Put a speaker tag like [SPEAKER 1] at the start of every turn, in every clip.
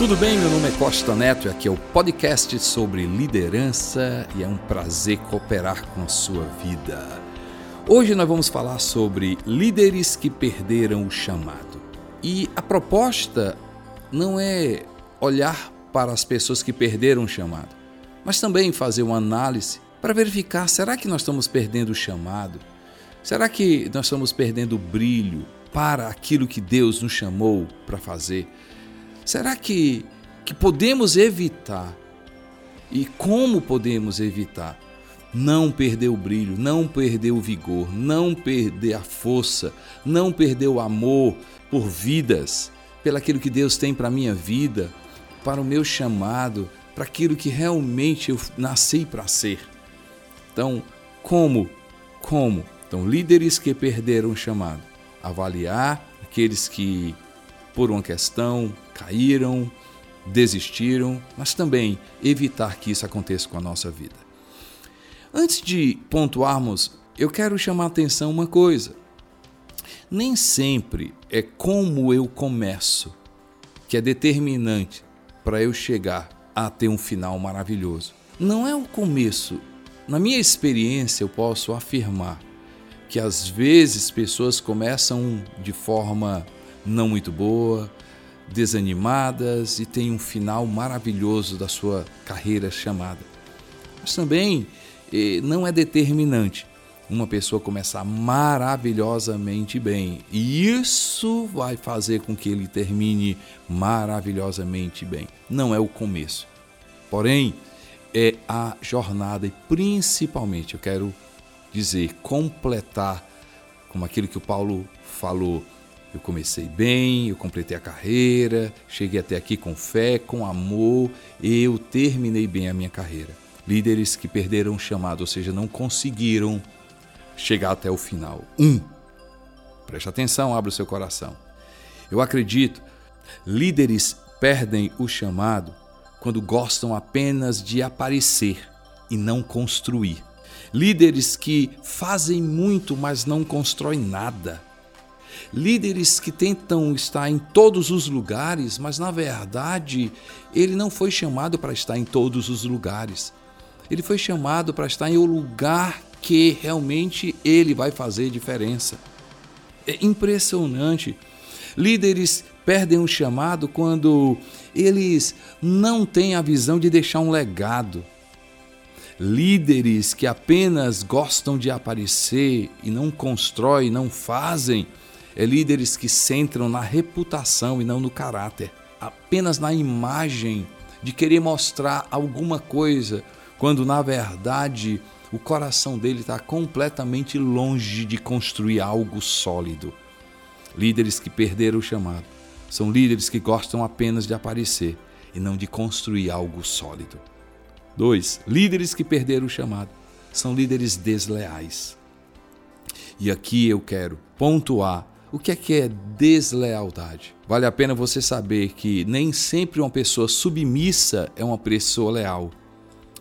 [SPEAKER 1] Tudo bem? Meu nome é Costa Neto e aqui é o podcast sobre liderança e é um prazer cooperar com a sua vida. Hoje nós vamos falar sobre líderes que perderam o chamado. E a proposta não é olhar para as pessoas que perderam o chamado, mas também fazer uma análise para verificar: será que nós estamos perdendo o chamado? Será que nós estamos perdendo o brilho para aquilo que Deus nos chamou para fazer? Será que, que podemos evitar? E como podemos evitar? Não perder o brilho, não perder o vigor, não perder a força, não perder o amor por vidas, pelo aquilo que Deus tem para a minha vida, para o meu chamado, para aquilo que realmente eu nasci para ser. Então, como? Como? Então, líderes que perderam o chamado. Avaliar aqueles que por uma questão, caíram, desistiram, mas também evitar que isso aconteça com a nossa vida. Antes de pontuarmos, eu quero chamar a atenção uma coisa. Nem sempre é como eu começo que é determinante para eu chegar a ter um final maravilhoso. Não é o começo. Na minha experiência, eu posso afirmar que às vezes pessoas começam de forma não muito boa, desanimadas e têm um final maravilhoso da sua carreira chamada. Mas também eh, não é determinante uma pessoa começar maravilhosamente bem. E isso vai fazer com que ele termine maravilhosamente bem. Não é o começo. Porém, é a jornada e principalmente, eu quero dizer, completar como aquilo que o Paulo falou, eu comecei bem, eu completei a carreira, cheguei até aqui com fé, com amor, eu terminei bem a minha carreira. Líderes que perderam o chamado, ou seja, não conseguiram chegar até o final. Um, preste atenção, abra o seu coração. Eu acredito, líderes perdem o chamado quando gostam apenas de aparecer e não construir. Líderes que fazem muito, mas não constroem nada líderes que tentam estar em todos os lugares, mas na verdade ele não foi chamado para estar em todos os lugares. Ele foi chamado para estar em um lugar que realmente ele vai fazer diferença. É impressionante. Líderes perdem o chamado quando eles não têm a visão de deixar um legado. Líderes que apenas gostam de aparecer e não constroem, não fazem, é líderes que centram na reputação e não no caráter, apenas na imagem de querer mostrar alguma coisa, quando na verdade o coração dele está completamente longe de construir algo sólido. Líderes que perderam o chamado são líderes que gostam apenas de aparecer e não de construir algo sólido. 2. Líderes que perderam o chamado são líderes desleais. E aqui eu quero pontuar o que é que é deslealdade? Vale a pena você saber que nem sempre uma pessoa submissa é uma pessoa leal,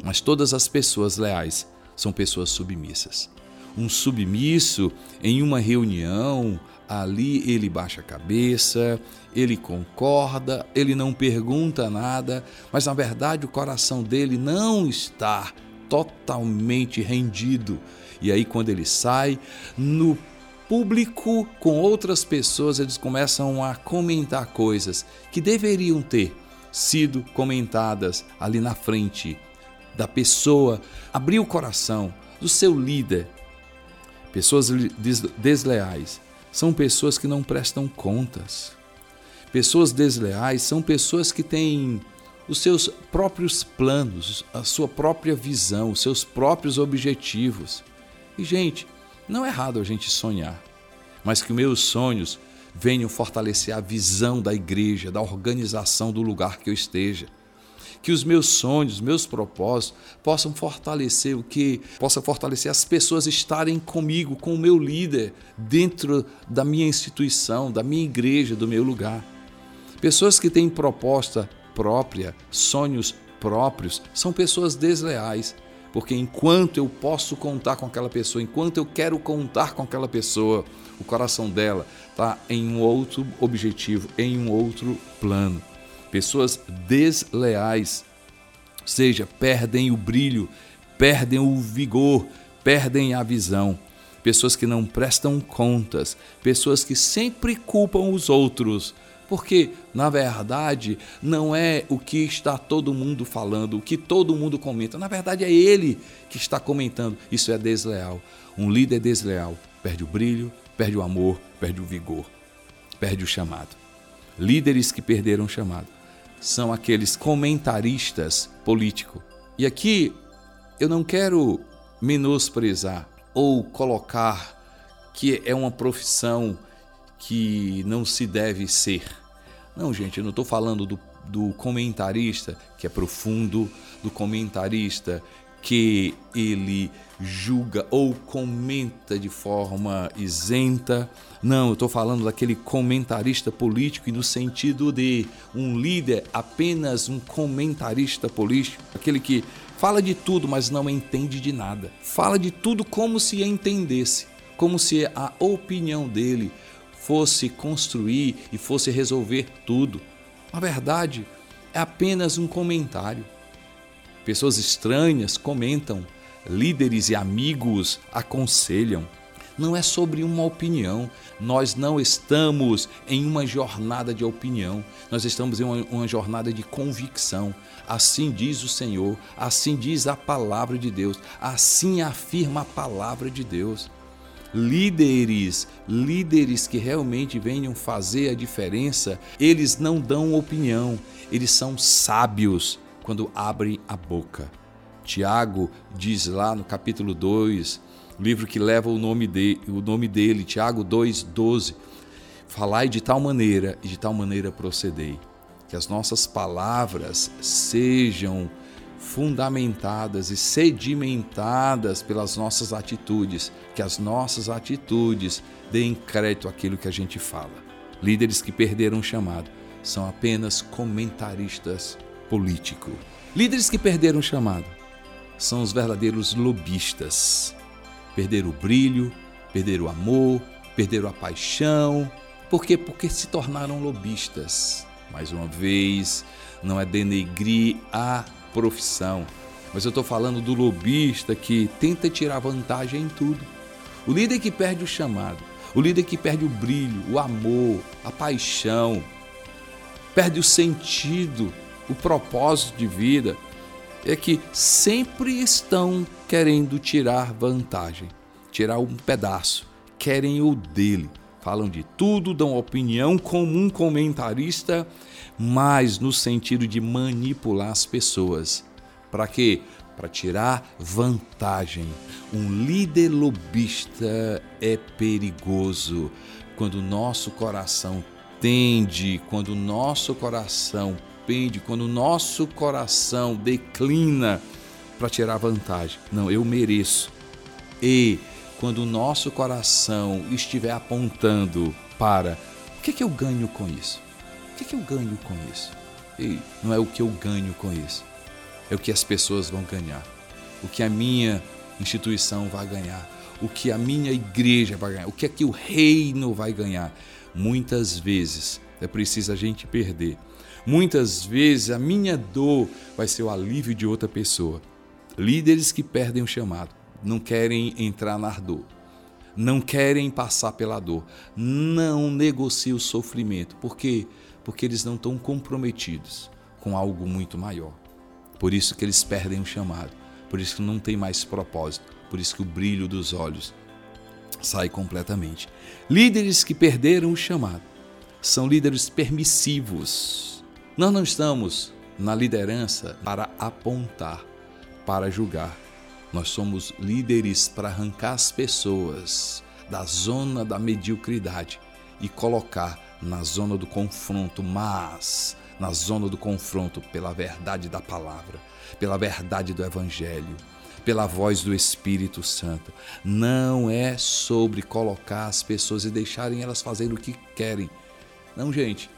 [SPEAKER 1] mas todas as pessoas leais são pessoas submissas. Um submisso em uma reunião, ali ele baixa a cabeça, ele concorda, ele não pergunta nada, mas na verdade o coração dele não está totalmente rendido. E aí, quando ele sai, no público com outras pessoas, eles começam a comentar coisas que deveriam ter sido comentadas ali na frente da pessoa, abrir o coração do seu líder. Pessoas desleais são pessoas que não prestam contas. Pessoas desleais são pessoas que têm os seus próprios planos, a sua própria visão, os seus próprios objetivos. E, gente, não é errado a gente sonhar, mas que meus sonhos venham fortalecer a visão da igreja, da organização do lugar que eu esteja. Que os meus sonhos, meus propósitos possam fortalecer o que? Possa fortalecer as pessoas estarem comigo, com o meu líder, dentro da minha instituição, da minha igreja, do meu lugar. Pessoas que têm proposta própria, sonhos próprios, são pessoas desleais porque enquanto eu posso contar com aquela pessoa, enquanto eu quero contar com aquela pessoa, o coração dela está em um outro objetivo, em um outro plano. pessoas desleais, ou seja, perdem o brilho, perdem o vigor, perdem a visão. Pessoas que não prestam contas, pessoas que sempre culpam os outros, porque, na verdade, não é o que está todo mundo falando, o que todo mundo comenta. Na verdade, é ele que está comentando. Isso é desleal. Um líder desleal perde o brilho, perde o amor, perde o vigor, perde o chamado. Líderes que perderam o chamado são aqueles comentaristas políticos. E aqui eu não quero menosprezar ou colocar que é uma profissão que não se deve ser. Não, gente, eu não estou falando do, do comentarista que é profundo, do comentarista que ele julga ou comenta de forma isenta. Não, eu estou falando daquele comentarista político e no sentido de um líder apenas um comentarista político, aquele que fala de tudo, mas não entende de nada. Fala de tudo como se entendesse, como se a opinião dele fosse construir e fosse resolver tudo. Na verdade, é apenas um comentário. Pessoas estranhas comentam, líderes e amigos aconselham. Não é sobre uma opinião. Nós não estamos em uma jornada de opinião. Nós estamos em uma, uma jornada de convicção. Assim diz o Senhor, assim diz a palavra de Deus, assim afirma a palavra de Deus líderes, líderes que realmente venham fazer a diferença, eles não dão opinião, eles são sábios quando abrem a boca. Tiago diz lá no capítulo 2, livro que leva o nome, de, o nome dele, Tiago 2,12: Falai de tal maneira e de tal maneira procedei, que as nossas palavras sejam fundamentadas e sedimentadas pelas nossas atitudes, que as nossas atitudes deem crédito àquilo que a gente fala. Líderes que perderam o chamado são apenas comentaristas políticos. Líderes que perderam o chamado são os verdadeiros lobistas. Perderam o brilho, perderam o amor, perderam a paixão. Por quê? Porque se tornaram lobistas. Mais uma vez, não é denegrir a profissão, mas eu estou falando do lobista que tenta tirar vantagem em tudo. O líder que perde o chamado, o líder que perde o brilho, o amor, a paixão, perde o sentido, o propósito de vida, é que sempre estão querendo tirar vantagem, tirar um pedaço, querem o dele. Falam de tudo, dão opinião como um comentarista mas no sentido de manipular as pessoas. Para quê? Para tirar vantagem. Um líder lobista é perigoso quando o nosso coração tende, quando o nosso coração pende, quando o nosso coração declina para tirar vantagem. Não, eu mereço. E quando o nosso coração estiver apontando para o que, que eu ganho com isso? que, que eu ganho com isso? E não é o que eu ganho com isso, é o que as pessoas vão ganhar, o que a minha instituição vai ganhar, o que a minha igreja vai ganhar, o que é que o reino vai ganhar. Muitas vezes é preciso a gente perder. Muitas vezes a minha dor vai ser o alívio de outra pessoa. Líderes que perdem o chamado, não querem entrar na dor, não querem passar pela dor, não negociam o sofrimento, porque porque eles não estão comprometidos com algo muito maior. Por isso que eles perdem o chamado, por isso que não tem mais propósito, por isso que o brilho dos olhos sai completamente. Líderes que perderam o chamado são líderes permissivos. Nós não estamos na liderança para apontar, para julgar. Nós somos líderes para arrancar as pessoas da zona da mediocridade e colocar na zona do confronto, mas na zona do confronto pela verdade da palavra, pela verdade do Evangelho, pela voz do Espírito Santo. Não é sobre colocar as pessoas e deixarem elas fazerem o que querem. Não, gente.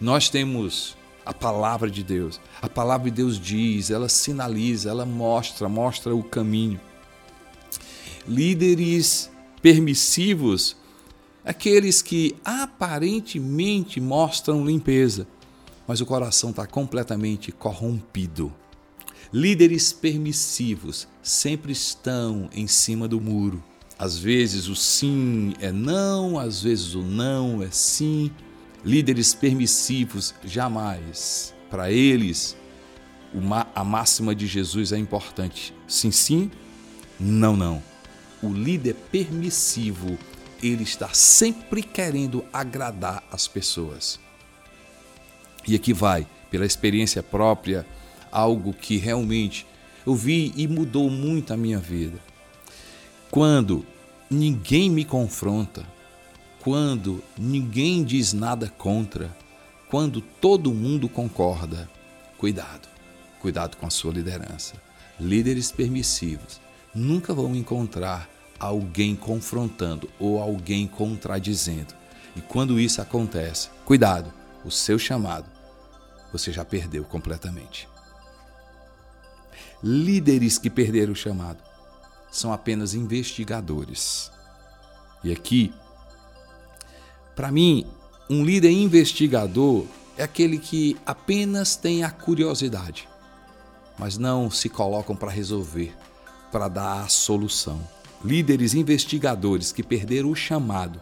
[SPEAKER 1] Nós temos a palavra de Deus. A palavra de Deus diz, ela sinaliza, ela mostra, mostra o caminho. Líderes permissivos aqueles que aparentemente mostram limpeza, mas o coração está completamente corrompido. Líderes permissivos sempre estão em cima do muro. Às vezes o sim é não, às vezes o não é sim. Líderes permissivos jamais. Para eles, a máxima de Jesus é importante. Sim, sim, não, não. O líder permissivo, ele está sempre querendo agradar as pessoas. E aqui vai, pela experiência própria, algo que realmente eu vi e mudou muito a minha vida. Quando ninguém me confronta, quando ninguém diz nada contra, quando todo mundo concorda, cuidado, cuidado com a sua liderança. Líderes permissivos nunca vão encontrar alguém confrontando ou alguém contradizendo. E quando isso acontece, cuidado, o seu chamado você já perdeu completamente. Líderes que perderam o chamado são apenas investigadores. E aqui, para mim, um líder investigador é aquele que apenas tem a curiosidade, mas não se colocam para resolver, para dar a solução. Líderes investigadores que perderam o chamado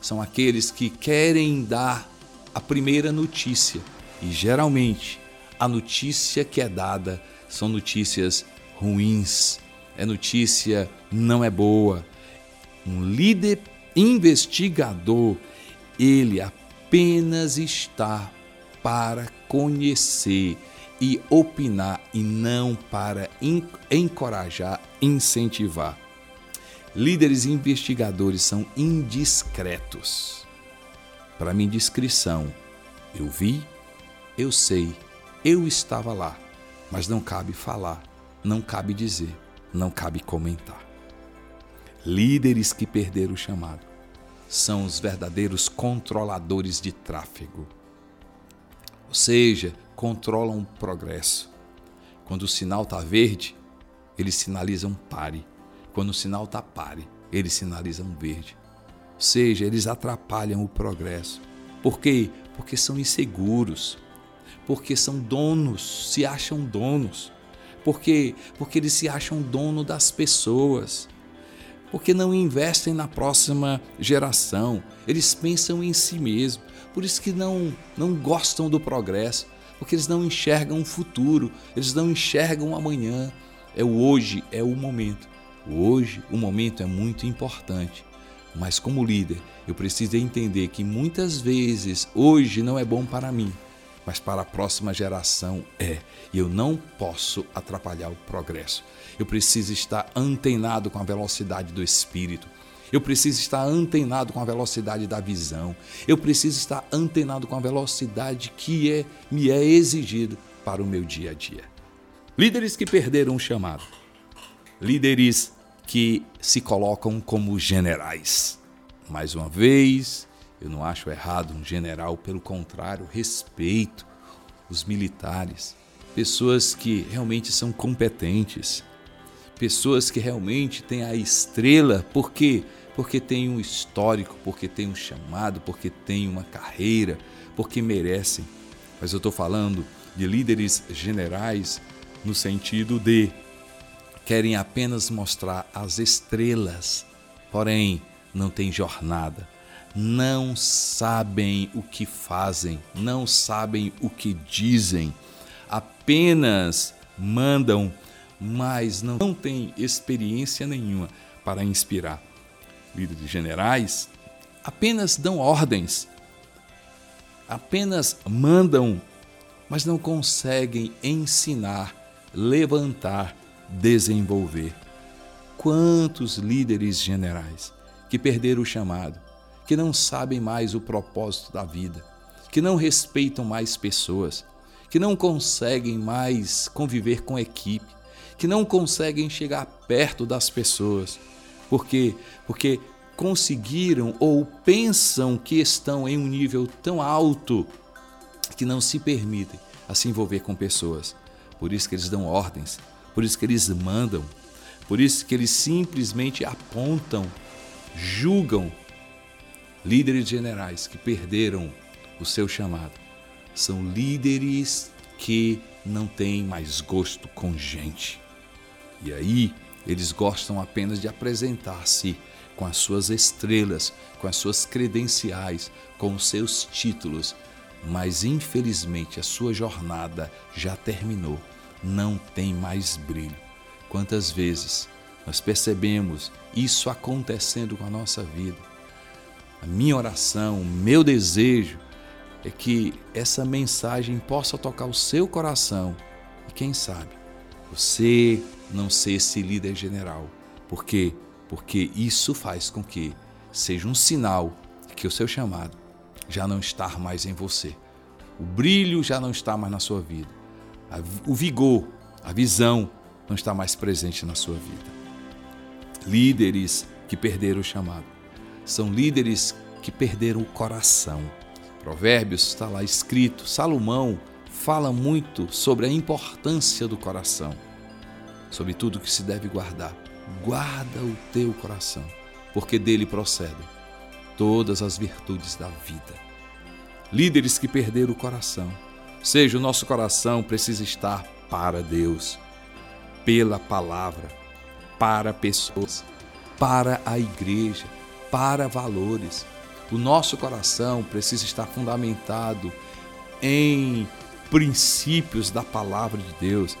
[SPEAKER 1] são aqueles que querem dar a primeira notícia e geralmente a notícia que é dada são notícias ruins, é notícia não é boa. Um líder investigador, ele apenas está para conhecer e opinar e não para encorajar, incentivar. Líderes investigadores são indiscretos. Para mim, discrição. Eu vi, eu sei, eu estava lá, mas não cabe falar, não cabe dizer, não cabe comentar. Líderes que perderam o chamado são os verdadeiros controladores de tráfego. Ou seja, controlam o progresso. Quando o sinal está verde, eles sinalizam pare. Quando o sinal está pare, eles sinalizam verde. Ou seja, eles atrapalham o progresso. Por quê? Porque são inseguros, porque são donos, se acham donos. Porque porque eles se acham dono das pessoas. Porque não investem na próxima geração. Eles pensam em si mesmo. Por isso que não não gostam do progresso, porque eles não enxergam o futuro, eles não enxergam amanhã. É o hoje, é o momento. O hoje, o momento é muito importante. Mas como líder, eu preciso entender que muitas vezes hoje não é bom para mim mas para a próxima geração é. E eu não posso atrapalhar o progresso. Eu preciso estar antenado com a velocidade do espírito. Eu preciso estar antenado com a velocidade da visão. Eu preciso estar antenado com a velocidade que é, me é exigido para o meu dia a dia. Líderes que perderam o chamado. Líderes que se colocam como generais. Mais uma vez, eu não acho errado um general, pelo contrário, respeito os militares, pessoas que realmente são competentes, pessoas que realmente têm a estrela, por quê? Porque tem um histórico, porque tem um chamado, porque tem uma carreira, porque merecem. Mas eu estou falando de líderes generais no sentido de querem apenas mostrar as estrelas, porém não tem jornada não sabem o que fazem, não sabem o que dizem, apenas mandam, mas não, têm experiência nenhuma para inspirar. Líderes generais apenas dão ordens, apenas mandam, mas não conseguem ensinar, levantar, desenvolver. Quantos líderes generais que perderam o chamado, que não sabem mais o propósito da vida, que não respeitam mais pessoas, que não conseguem mais conviver com equipe, que não conseguem chegar perto das pessoas. Por quê? Porque conseguiram ou pensam que estão em um nível tão alto que não se permitem a se envolver com pessoas. Por isso que eles dão ordens, por isso que eles mandam, por isso que eles simplesmente apontam, julgam líderes generais que perderam o seu chamado são líderes que não têm mais gosto com gente. E aí, eles gostam apenas de apresentar-se com as suas estrelas, com as suas credenciais, com os seus títulos, mas infelizmente a sua jornada já terminou, não tem mais brilho. Quantas vezes nós percebemos isso acontecendo com a nossa vida? A minha oração, o meu desejo é que essa mensagem possa tocar o seu coração e quem sabe você não ser esse líder general. Por quê? Porque isso faz com que seja um sinal que o seu chamado já não está mais em você. O brilho já não está mais na sua vida. O vigor, a visão não está mais presente na sua vida. Líderes que perderam o chamado são líderes que perderam o coração. Provérbios está lá escrito, Salomão fala muito sobre a importância do coração, sobre tudo que se deve guardar. Guarda o teu coração, porque dele procedem todas as virtudes da vida. Líderes que perderam o coração, seja o nosso coração precisa estar para Deus, pela palavra, para pessoas, para a igreja, para valores. O nosso coração precisa estar fundamentado em princípios da palavra de Deus.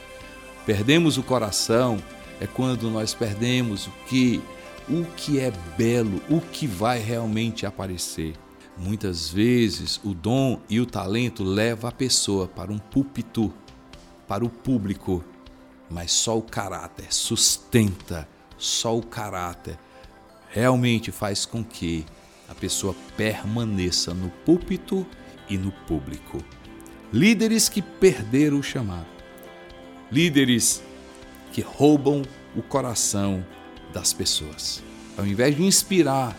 [SPEAKER 1] Perdemos o coração é quando nós perdemos o que o que é belo, o que vai realmente aparecer. Muitas vezes o dom e o talento leva a pessoa para um púlpito, para o público, mas só o caráter sustenta, só o caráter realmente faz com que a pessoa permaneça no púlpito e no público. Líderes que perderam o chamado. Líderes que roubam o coração das pessoas. Ao invés de inspirar,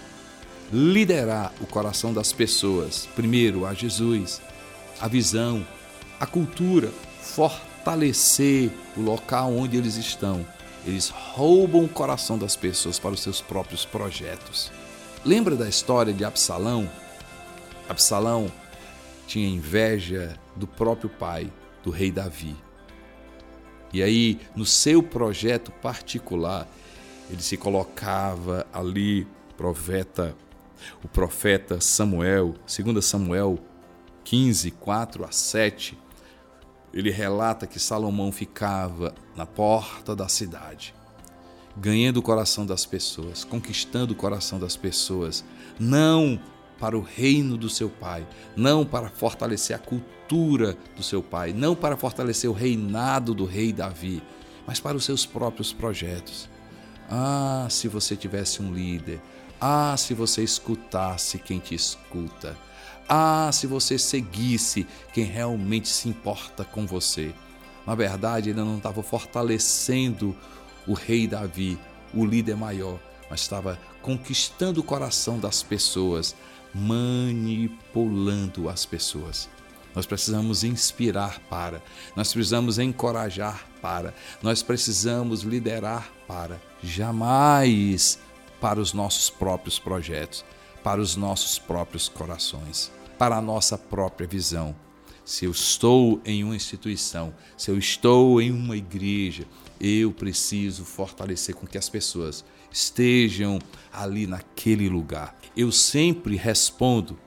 [SPEAKER 1] liderar o coração das pessoas, primeiro a Jesus, a visão, a cultura, fortalecer o local onde eles estão. Eles roubam o coração das pessoas para os seus próprios projetos. Lembra da história de Absalão? Absalão tinha inveja do próprio pai, do rei Davi. E aí, no seu projeto particular, ele se colocava ali, profeta, o profeta Samuel, 2 Samuel 15, 4 a 7, ele relata que Salomão ficava na porta da cidade ganhando o coração das pessoas, conquistando o coração das pessoas, não para o reino do seu pai, não para fortalecer a cultura do seu pai, não para fortalecer o reinado do rei Davi, mas para os seus próprios projetos. Ah, se você tivesse um líder, ah, se você escutasse quem te escuta, ah, se você seguisse quem realmente se importa com você. Na verdade, ele não estava fortalecendo o rei Davi, o líder maior, mas estava conquistando o coração das pessoas, manipulando as pessoas. Nós precisamos inspirar para, nós precisamos encorajar para, nós precisamos liderar para, jamais para os nossos próprios projetos, para os nossos próprios corações, para a nossa própria visão. Se eu estou em uma instituição, se eu estou em uma igreja, eu preciso fortalecer com que as pessoas estejam ali naquele lugar. Eu sempre respondo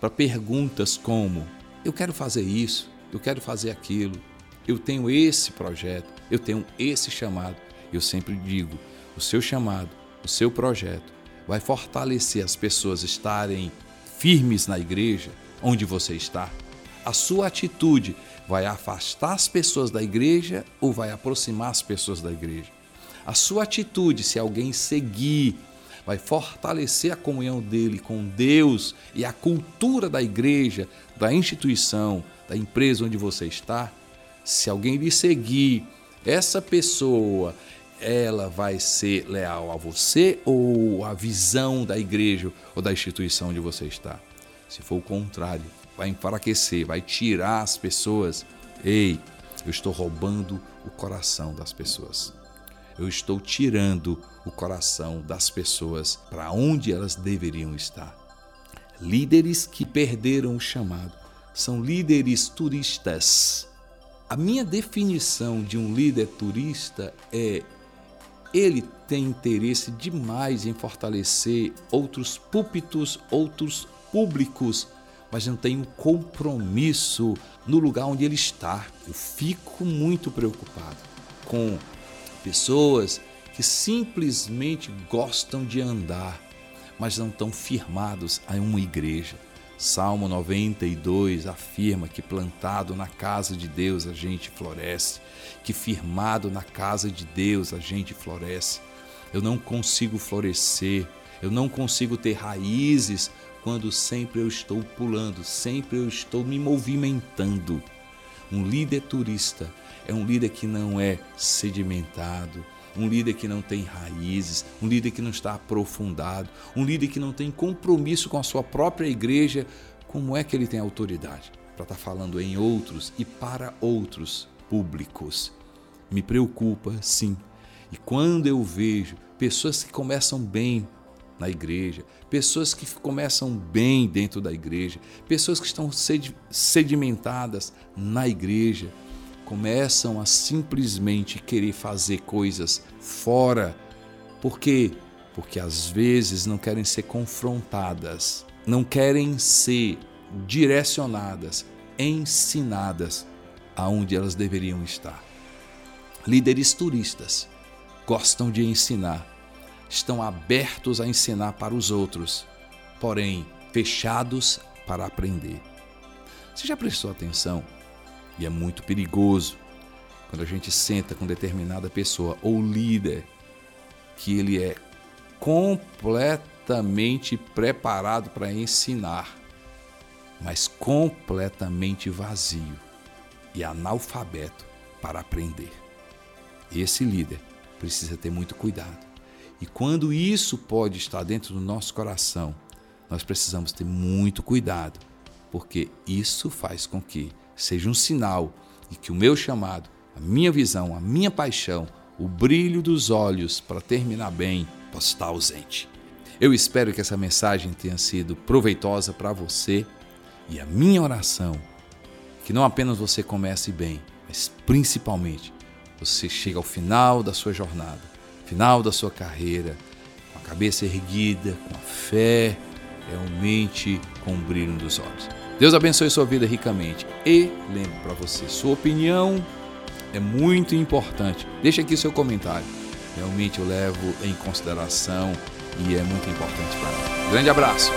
[SPEAKER 1] para perguntas como: eu quero fazer isso, eu quero fazer aquilo, eu tenho esse projeto, eu tenho esse chamado. Eu sempre digo: o seu chamado, o seu projeto vai fortalecer as pessoas estarem firmes na igreja onde você está. A sua atitude vai afastar as pessoas da igreja ou vai aproximar as pessoas da igreja? A sua atitude, se alguém seguir, vai fortalecer a comunhão dele com Deus e a cultura da igreja, da instituição, da empresa onde você está? Se alguém lhe seguir, essa pessoa, ela vai ser leal a você ou a visão da igreja ou da instituição onde você está? Se for o contrário, vai enfraquecer, vai tirar as pessoas. Ei, eu estou roubando o coração das pessoas. Eu estou tirando o coração das pessoas para onde elas deveriam estar. Líderes que perderam o chamado são líderes turistas. A minha definição de um líder turista é ele tem interesse demais em fortalecer outros púlpitos, outros públicos, mas não tem um compromisso no lugar onde ele está. Eu fico muito preocupado com pessoas que simplesmente gostam de andar, mas não estão firmados a uma igreja. Salmo 92 afirma que plantado na casa de Deus a gente floresce, que firmado na casa de Deus a gente floresce. Eu não consigo florescer, eu não consigo ter raízes quando sempre eu estou pulando, sempre eu estou me movimentando. Um líder turista é um líder que não é sedimentado, um líder que não tem raízes, um líder que não está aprofundado, um líder que não tem compromisso com a sua própria igreja, como é que ele tem autoridade para estar falando em outros e para outros públicos? Me preocupa, sim. E quando eu vejo pessoas que começam bem na igreja, pessoas que começam bem dentro da igreja, pessoas que estão sedimentadas na igreja, começam a simplesmente querer fazer coisas fora. Por quê? Porque às vezes não querem ser confrontadas, não querem ser direcionadas, ensinadas aonde elas deveriam estar. Líderes turistas gostam de ensinar, estão abertos a ensinar para os outros, porém fechados para aprender. Você já prestou atenção e é muito perigoso quando a gente senta com determinada pessoa ou líder que ele é completamente preparado para ensinar, mas completamente vazio e analfabeto para aprender. Esse líder precisa ter muito cuidado. E quando isso pode estar dentro do nosso coração, nós precisamos ter muito cuidado, porque isso faz com que seja um sinal de que o meu chamado, a minha visão, a minha paixão, o brilho dos olhos para terminar bem possa estar ausente. Eu espero que essa mensagem tenha sido proveitosa para você e a minha oração que não apenas você comece bem, mas principalmente você chegue ao final da sua jornada, final da sua carreira, com a cabeça erguida, com a fé, realmente com o brilho dos olhos. Deus abençoe sua vida ricamente. E lembre para você, sua opinião é muito importante. Deixe aqui seu comentário. Realmente eu levo em consideração e é muito importante para mim. Grande abraço.